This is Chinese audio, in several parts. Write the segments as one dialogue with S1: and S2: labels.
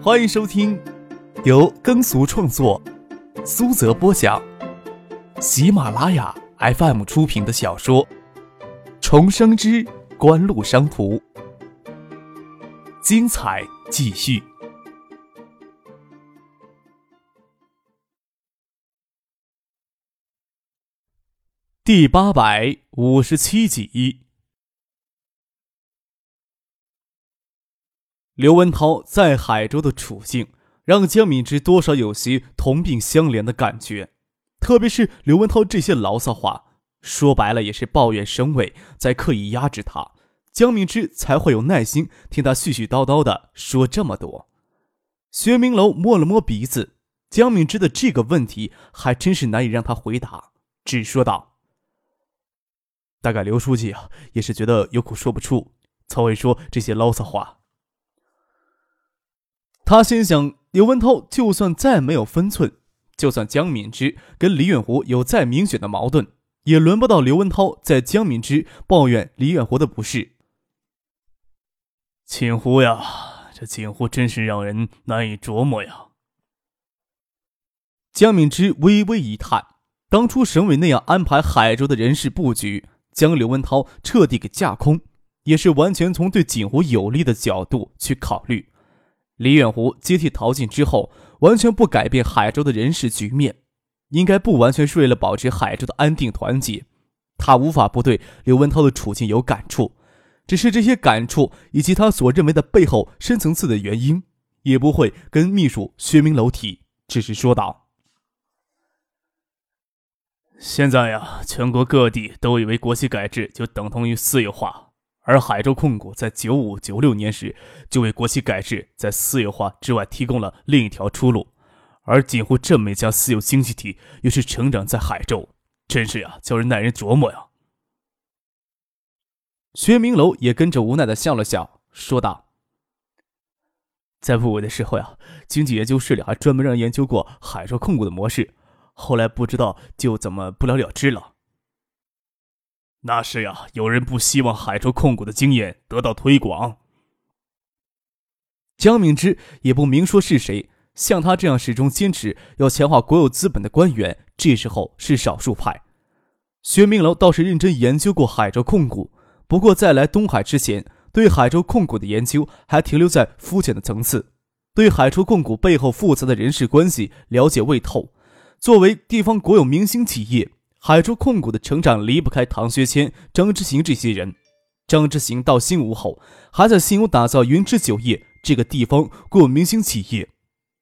S1: 欢迎收听由耕俗创作、苏泽播讲、喜马拉雅 FM 出品的小说《重生之官路商途》，精彩继续，第八百五十七集。刘文涛在海州的处境，让江敏之多少有些同病相怜的感觉。特别是刘文涛这些牢骚话，说白了也是抱怨省委在刻意压制他，江敏之才会有耐心听他絮絮叨叨的说这么多。薛明楼摸了摸鼻子，江敏之的这个问题还真是难以让他回答，只说道：“大概刘书记啊，也是觉得有苦说不出，才会说这些牢骚话。”他心想：刘文涛就算再没有分寸，就算江敏之跟李远湖有再明显的矛盾，也轮不到刘文涛在江敏之抱怨李远湖的不是。锦湖呀，这锦湖真是让人难以琢磨呀。江敏之微微一叹，当初省委那样安排海州的人事布局，将刘文涛彻底给架空，也是完全从对锦湖有利的角度去考虑。李远湖接替陶静之后，完全不改变海州的人事局面，应该不完全是为了保持海州的安定团结。他无法不对刘文涛的处境有感触，只是这些感触以及他所认为的背后深层次的原因，也不会跟秘书薛明楼提，只是说道：“现在呀，全国各地都以为国企改制就等同于私有化。”而海州控股在九五九六年时就为国企改制在私有化之外提供了另一条出路，而锦湖这么一家私有经济体又是成长在海州，真是呀，叫人耐人琢磨呀。薛明楼也跟着无奈的笑了笑，说道：“在部委的时候呀，经济研究室里还专门让研究过海州控股的模式，后来不知道就怎么不了了之了。”那是呀，有人不希望海州控股的经验得到推广。江敏之也不明说是谁，像他这样始终坚持要强化国有资本的官员，这时候是少数派。薛明楼倒是认真研究过海州控股，不过在来东海之前，对海州控股的研究还停留在肤浅的层次，对海州控股背后复杂的人事关系了解未透。作为地方国有明星企业。海珠控股的成长离不开唐学谦、张之行这些人。张之行到新吴后，还在新吴打造云之酒业这个地方国有明星企业。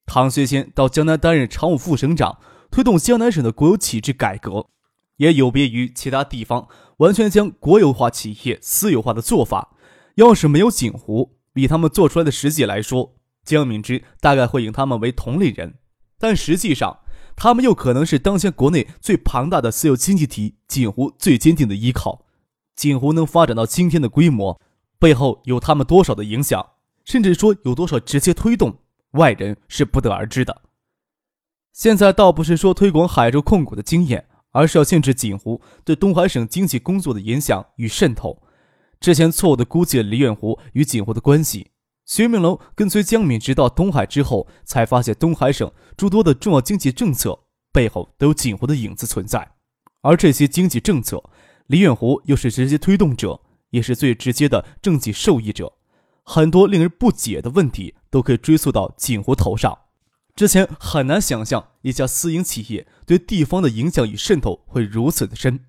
S1: 唐学谦到江南担任常务副省长，推动江南省的国有企制改革，也有别于其他地方完全将国有化企业私有化的做法。要是没有锦湖，比他们做出来的实际来说，江敏之大概会引他们为同类人，但实际上。他们又可能是当前国内最庞大的私有经济体锦湖最坚定的依靠。锦湖能发展到今天的规模，背后有他们多少的影响，甚至说有多少直接推动，外人是不得而知的。现在倒不是说推广海州控股的经验，而是要限制锦湖对东海省经济工作的影响与渗透。之前错误的估计了李远湖与锦湖的关系。薛明楼跟随江敏直到东海之后，才发现东海省诸多的重要经济政策背后都有锦湖的影子存在，而这些经济政策，李远湖又是直接推动者，也是最直接的政绩受益者。很多令人不解的问题都可以追溯到锦湖头上。之前很难想象一家私营企业对地方的影响与渗透会如此的深。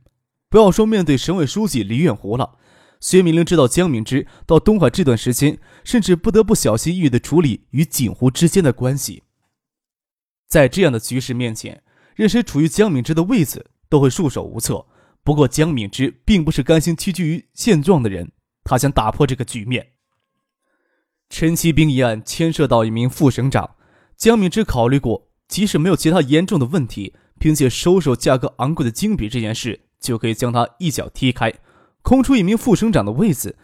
S1: 不要说面对省委书记李远湖了。薛明玲知道江敏之到东海这段时间，甚至不得不小心翼翼地处理与锦湖之间的关系。在这样的局势面前，任谁处于江敏之的位子都会束手无策。不过，江敏之并不是甘心屈居于现状的人，他想打破这个局面。陈其兵一案牵涉到一名副省长，江敏之考虑过，即使没有其他严重的问题，凭借收受价格昂贵的金笔这件事，就可以将他一脚踢开。空出一名副省长的位子，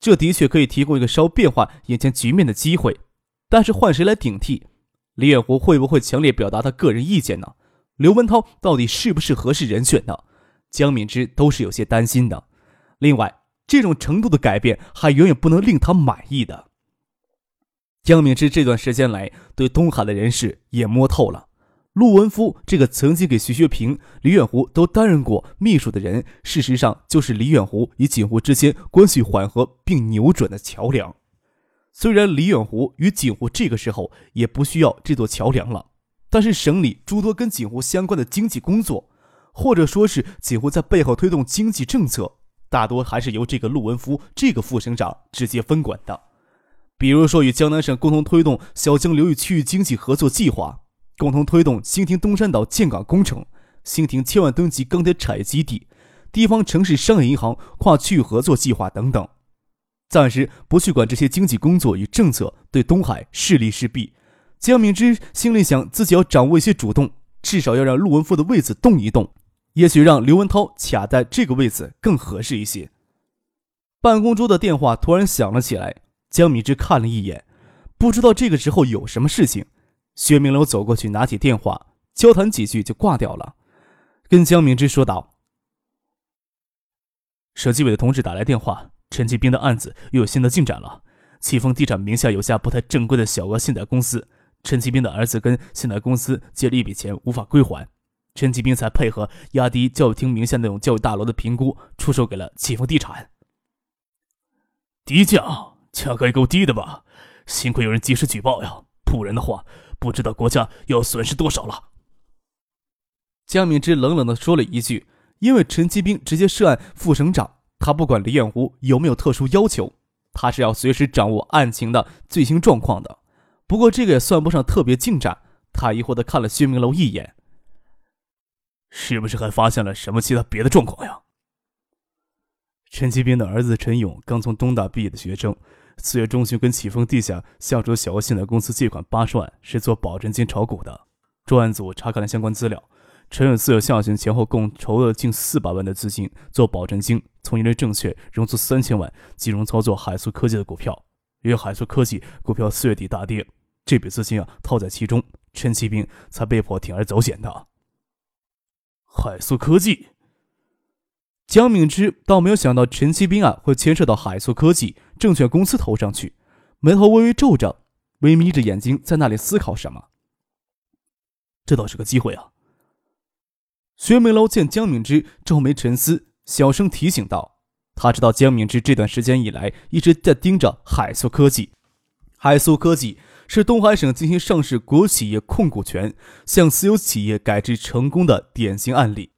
S1: 这的确可以提供一个稍变化眼前局面的机会。但是换谁来顶替？李远湖会不会强烈表达他个人意见呢？刘文涛到底是不是合适人选呢？江敏之都是有些担心的。另外，这种程度的改变还远远不能令他满意的。江敏之这段时间来对东海的人事也摸透了。陆文夫这个曾经给徐学平、李远湖都担任过秘书的人，事实上就是李远湖与锦湖之间关系缓和并扭转的桥梁。虽然李远湖与锦湖这个时候也不需要这座桥梁了，但是省里诸多跟锦湖相关的经济工作，或者说是锦湖在背后推动经济政策，大多还是由这个陆文夫这个副省长直接分管的。比如说，与江南省共同推动小江流域区域经济合作计划。共同推动兴亭东山岛建港工程、兴亭千万吨级钢铁产业基地、地方城市商业银行跨区域合作计划等等。暂时不去管这些经济工作与政策对东海是利是弊。江敏之心里想，自己要掌握一些主动，至少要让陆文富的位子动一动，也许让刘文涛卡在这个位子更合适一些。办公桌的电话突然响了起来，江敏之看了一眼，不知道这个时候有什么事情。薛明楼走过去，拿起电话，交谈几句就挂掉了，跟江明之说道：“省纪委的同志打来电话，陈继兵的案子又有新的进展了。启丰地产名下有家不太正规的小额信贷公司，陈继兵的儿子跟信贷公司借了一笔钱，无法归还，陈继兵才配合压低教育厅名下那种教育大楼的评估，出售给了启丰地产。
S2: 低价，价格也够低的吧？幸亏有人及时举报呀，不然的话。”不知道国家要损失多少了。
S1: 江敏之冷冷的说了一句：“因为陈其兵直接涉案副省长，他不管李远湖有没有特殊要求，他是要随时掌握案情的最新状况的。不过这个也算不上特别进展。”他疑惑的看了薛明楼一眼：“
S2: 是不是还发现了什么其他别的状况呀？”
S1: 陈其兵的儿子陈勇刚从东大毕业的学生。四月中旬，跟启丰地下下属小额信贷公司借款八十万，是做保证金炒股的。专案组查看了相关资料，陈勇四月下旬前后共筹了近四百万的资金做保证金，从银联证券融资三千万，金融操作海素科技的股票。因为海素科技股票四月底大跌，这笔资金啊套在其中，陈其兵才被迫铤而走险的。
S2: 海素科技。
S1: 江敏之倒没有想到陈其兵案会牵涉到海素科技证券公司头上去，眉头微微皱着，微眯着眼睛在那里思考什么。
S2: 这倒是个机会啊！
S1: 薛梅楼见江敏之皱眉沉思，小声提醒道：“他知道江敏之这段时间以来一直在盯着海素科技。海素科技是东海省进行上市国企业控股权向私有企业改制成功的典型案例。”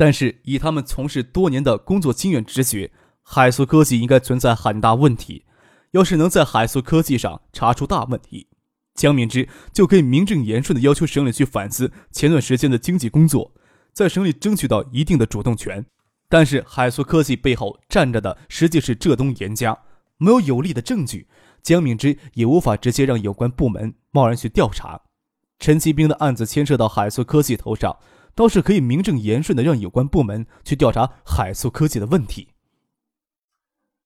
S1: 但是以他们从事多年的工作经验直觉，海素科技应该存在很大问题。要是能在海素科技上查出大问题，江敏之就可以名正言顺地要求省里去反思前段时间的经济工作，在省里争取到一定的主动权。但是海素科技背后站着的实际是浙东严家，没有有力的证据，江敏之也无法直接让有关部门贸然去调查。陈其兵的案子牵涉到海素科技头上。倒是可以名正言顺的让有关部门去调查海素科技的问题。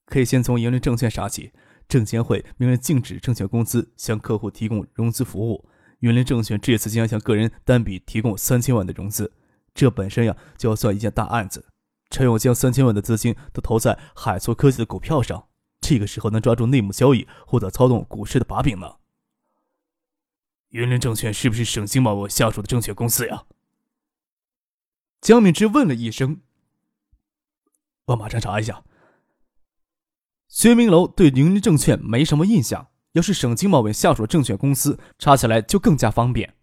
S1: 可以先从银联证券查起，证监会明令禁止证券公司向客户提供融资服务。银联证券这次竟然向个人单笔提供三千万的融资，这本身呀就要算一件大案子。陈勇将三千万的资金都投在海素科技的股票上，这个时候能抓住内幕交易或者操纵股市的把柄吗？
S2: 银联证券是不是省经贸委下属的证券公司呀？
S1: 江敏之问了一声：“
S2: 我马上查一下。”
S1: 薛明楼对宁林证券没什么印象，要是省经贸委下属证券公司，查起来就更加方便。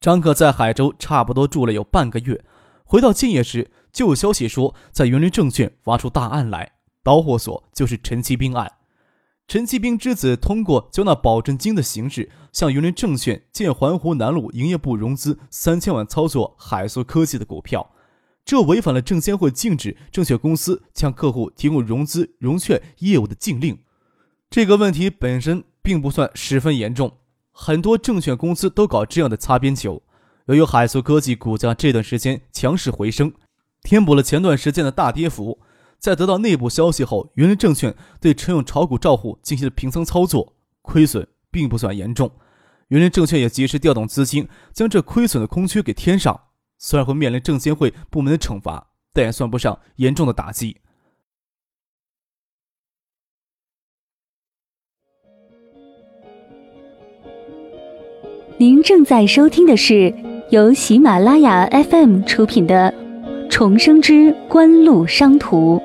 S1: 张可在海州差不多住了有半个月，回到建业时，就有消息说在园林证券挖出大案来，导火索就是陈其兵案。陈其兵之子通过交纳保证金的形式，向云林证券建环湖南路营业部融资三千万，操作海素科技的股票，这违反了证监会禁止证券公司向客户提供融资融券业务的禁令。这个问题本身并不算十分严重，很多证券公司都搞这样的擦边球。由于海素科技股价这段时间强势回升，填补了前段时间的大跌幅。在得到内部消息后，云林证券对陈勇炒股账户进行了平仓操作，亏损并不算严重。云林证券也及时调动资金，将这亏损的空缺给填上。虽然会面临证监会部门的惩罚，但也算不上严重的打击。
S3: 您正在收听的是由喜马拉雅 FM 出品的《重生之官路商途》。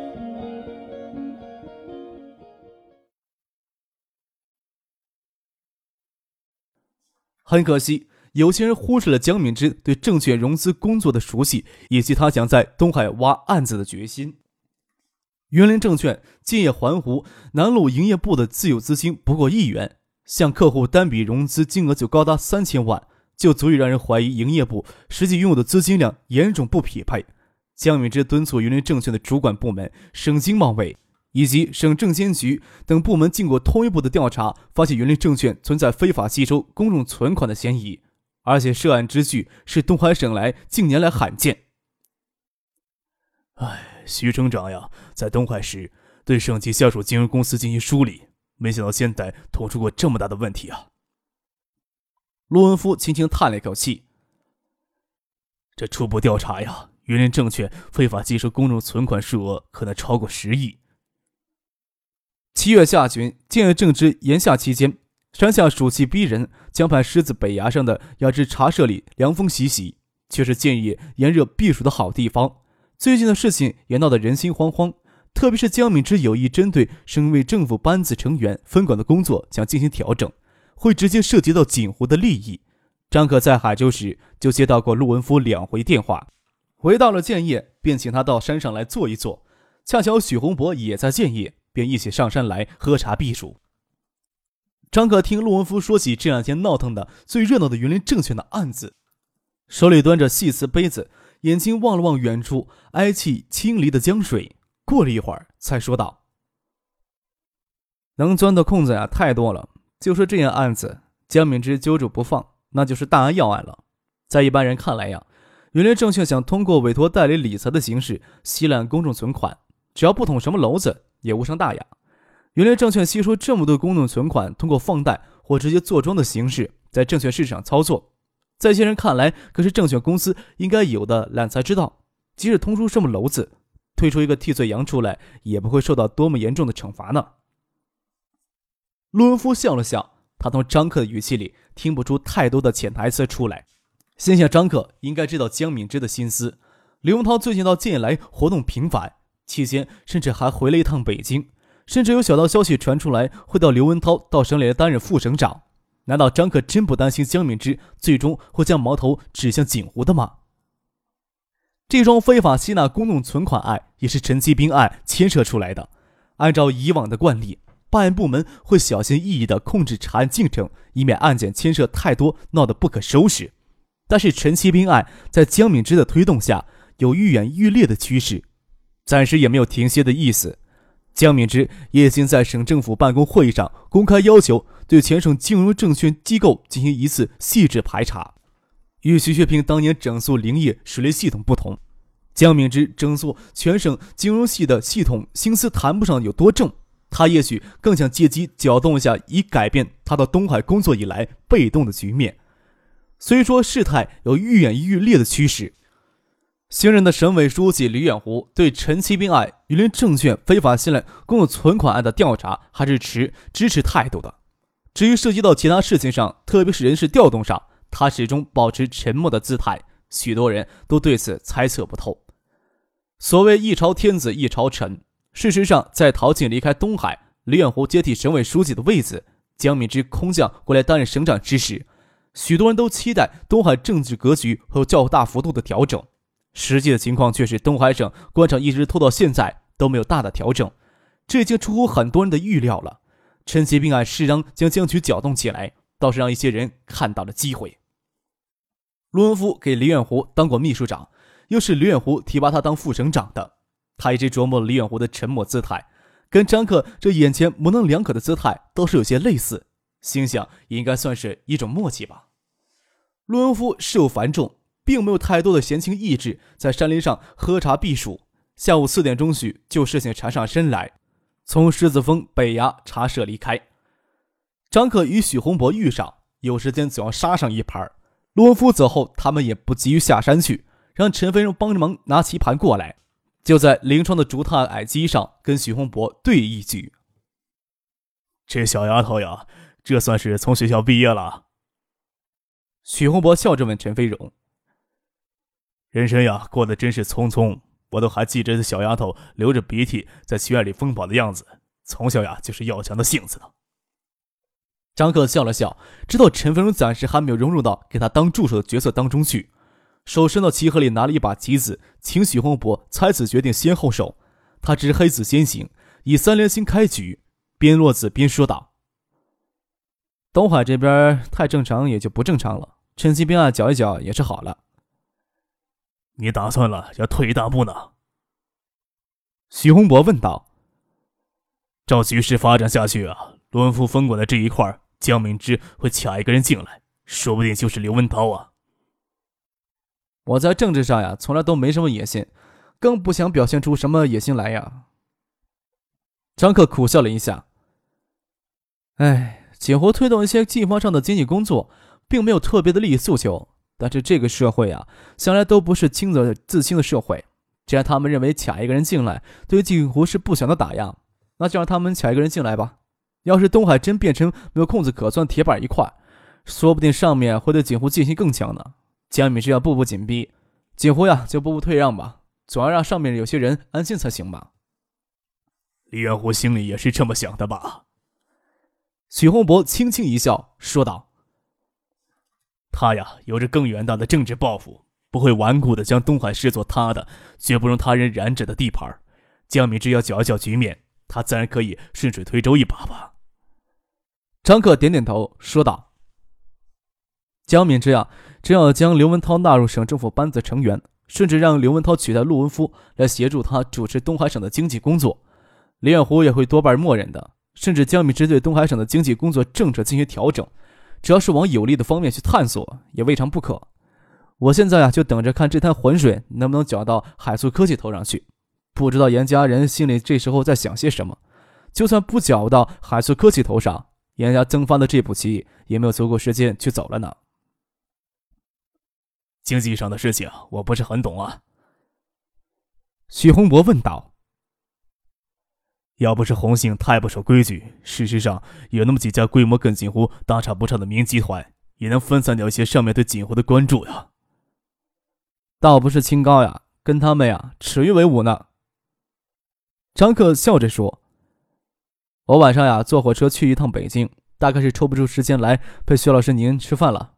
S1: 很可惜，有些人忽视了江敏之对证券融资工作的熟悉，以及他想在东海挖案子的决心。园林证券建业环湖南路营业部的自有资金不过亿元。向客户单笔融资金额就高达三千万，就足以让人怀疑营业部实际拥有的资金量严重不匹配。江敏之敦促云林证券的主管部门省经贸委以及省证监局等部门经过通一步的调查，发现云林证券存在非法吸收公众存款的嫌疑，而且涉案之巨是东海省来近年来罕见。
S2: 哎，徐省长呀，在东海时对省级下属金融公司进行梳理。没想到现在捅出过这么大的问题啊！
S1: 罗文夫轻轻叹了一口气。
S2: 这初步调查呀，云林证券非法吸收公众存款数额可能超过十亿。
S1: 七月下旬，建业正值炎夏期间，山下暑气逼人，江畔狮子北崖上的雅致茶社里凉风习习，却是建业炎热避暑的好地方。最近的事情也闹得人心惶惶。特别是江敏之有意针对身为政府班子成员分管的工作想进行调整，会直接涉及到锦湖的利益。张可在海州时就接到过陆文夫两回电话，回到了建业，便请他到山上来坐一坐。恰巧许洪博也在建业，便一起上山来喝茶避暑。张可听陆文夫说起这两天闹腾的最热闹的云林证券的案子，手里端着细瓷杯子，眼睛望了望远处哀泣清离的江水。过了一会儿，才说道：“能钻的空子呀，太多了。就说这件案子，江敏之揪住不放，那就是大案要案了。在一般人看来呀，云林证券想通过委托代理理财的形式吸揽公众存款，只要不捅什么娄子，也无伤大雅。云林证券吸收这么多公众存款，通过放贷或直接坐庄的形式在证券市场操作，在一些人看来，可是证券公司应该有的揽财之道。即使通出什么娄子。”推出一个替罪羊出来，也不会受到多么严重的惩罚呢。陆文夫笑了笑，他从张克的语气里听不出太多的潜台词出来，心想张克应该知道江敏之的心思。刘文涛最近到建业来活动频繁，期间甚至还回了一趟北京，甚至有小道消息传出来会到刘文涛到省里来担任副省长。难道张克真不担心江敏之最终会将矛头指向锦湖的吗？这桩非法吸纳公众存款案也是陈其兵案牵涉出来的。按照以往的惯例，办案部门会小心翼翼地控制查案进程，以免案件牵涉太多，闹得不可收拾。但是陈其兵案在江敏之的推动下，有愈演愈烈的趋势，暂时也没有停歇的意思。江敏之也已经在省政府办公会议上公开要求，对全省金融证券机构进行一次细致排查。与徐学平当年整肃林业水利系统不同，江敏之整肃全省金融系的系统心思谈不上有多重，他也许更想借机搅动一下，以改变他到东海工作以来被动的局面。虽说事态有愈演愈烈的趋势，新任的省委书记李远湖对陈其兵案、榆林证券非法信赖公有存款案的调查还是持支持态度的。至于涉及到其他事情上，特别是人事调动上，他始终保持沉默的姿态，许多人都对此猜测不透。所谓一朝天子一朝臣，事实上，在陶庆离开东海，李远湖接替省委书记的位子，江敏之空降过来担任省长之时，许多人都期待东海政治格局会有较大幅度的调整。实际的情况却是，东海省官场一直拖到现在都没有大的调整，这已经出乎很多人的预料了。陈其兵案适当将僵局搅动起来，倒是让一些人看到了机会。陆文夫给李远湖当过秘书长，又是李远湖提拔他当副省长的。他一直琢磨李远湖的沉默姿态，跟张克这眼前模棱两可的姿态倒是有些类似，心想应该算是一种默契吧。陆文夫事务繁重，并没有太多的闲情逸致在山林上喝茶避暑。下午四点钟许就事情缠上身来，从狮子峰北崖茶社离开。张克与许洪博遇上，有时间总要杀上一盘。陆文夫走后，他们也不急于下山去，让陈飞荣帮着忙拿棋盘过来，就在临窗的竹榻矮机上跟许洪博对一局。
S2: 这小丫头呀，这算是从学校毕业了。
S1: 许洪博笑着问陈飞荣：“
S2: 人生呀，过得真是匆匆。我都还记着这小丫头流着鼻涕在学院里疯跑的样子，从小呀就是要强的性子呢。”
S1: 张克笑了笑，知道陈飞荣暂时还没有融入到给他当助手的角色当中去，手伸到棋盒里拿了一把棋子，请许洪博猜子决定先后手。他执黑子先行，以三连星开局，边落子边说道：“东海这边太正常也就不正常了，趁机兵啊搅一搅也是好了。”
S2: 你打算了要退一大步呢？
S1: 徐洪博问道。
S2: 照局势发展下去啊，罗文夫分管的这一块，江明之会卡一个人进来，说不定就是刘文涛啊。
S1: 我在政治上呀，从来都没什么野心。更不想表现出什么野心来呀。张克苦笑了一下。哎，锦湖推动一些地方上的经济工作，并没有特别的利益诉求。但是这个社会啊，向来都不是清则自清的社会。既然他们认为卡一个人进来，对于锦湖是不小的打压，那就让他们卡一个人进来吧。要是东海真变成没有空子可钻铁板一块，说不定上面会对锦湖进行更强呢。江敏是要步步紧逼，锦湖呀就步步退让吧。总要让上面有些人安心才行吧。
S2: 李元湖心里也是这么想的吧？
S1: 许洪博轻轻一笑，说道：“
S2: 他呀，有着更远大的政治抱负，不会顽固的将东海视作他的，绝不容他人染指的地盘。江敏之要搅一搅局面，他自然可以顺水推舟一把吧。”
S1: 张克点点头，说道：“江敏之啊，只要将刘文涛纳入省政府班子成员。”甚至让刘文涛取代陆文夫来协助他主持东海省的经济工作，李远湖也会多半默认的。甚至江敏之对东海省的经济工作政策进行调整，只要是往有利的方面去探索，也未尝不可。我现在啊，就等着看这滩浑水能不能搅到海素科技头上去。不知道严家人心里这时候在想些什么。就算不搅到海素科技头上，严家增发的这步棋也没有足够时间去走了呢。
S2: 经济上的事情我不是很懂啊。
S1: 许洪博问道：“
S2: 要不是红杏太不守规矩，事实上有那么几家规模跟锦湖大差不差的民营集团，也能分散掉一些上面对锦湖的关注呀。”
S1: 倒不是清高呀，跟他们呀耻于为伍呢。张克笑着说：“我晚上呀坐火车去一趟北京，大概是抽不出时间来陪薛老师您吃饭了。”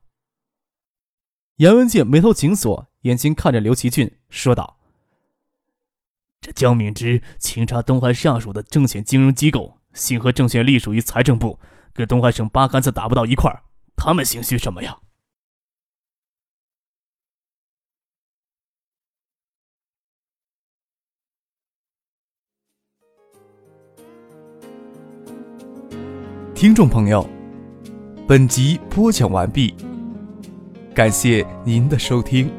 S1: 严文静眉头紧锁，眼睛看着刘奇俊，说道：“
S2: 这江敏之清查东海下属的证券金融机构，信和证券隶属于财政部，跟东海省八竿子打不到一块儿，他们心虚什么呀？”
S1: 听众朋友，本集播讲完毕。感谢您的收听。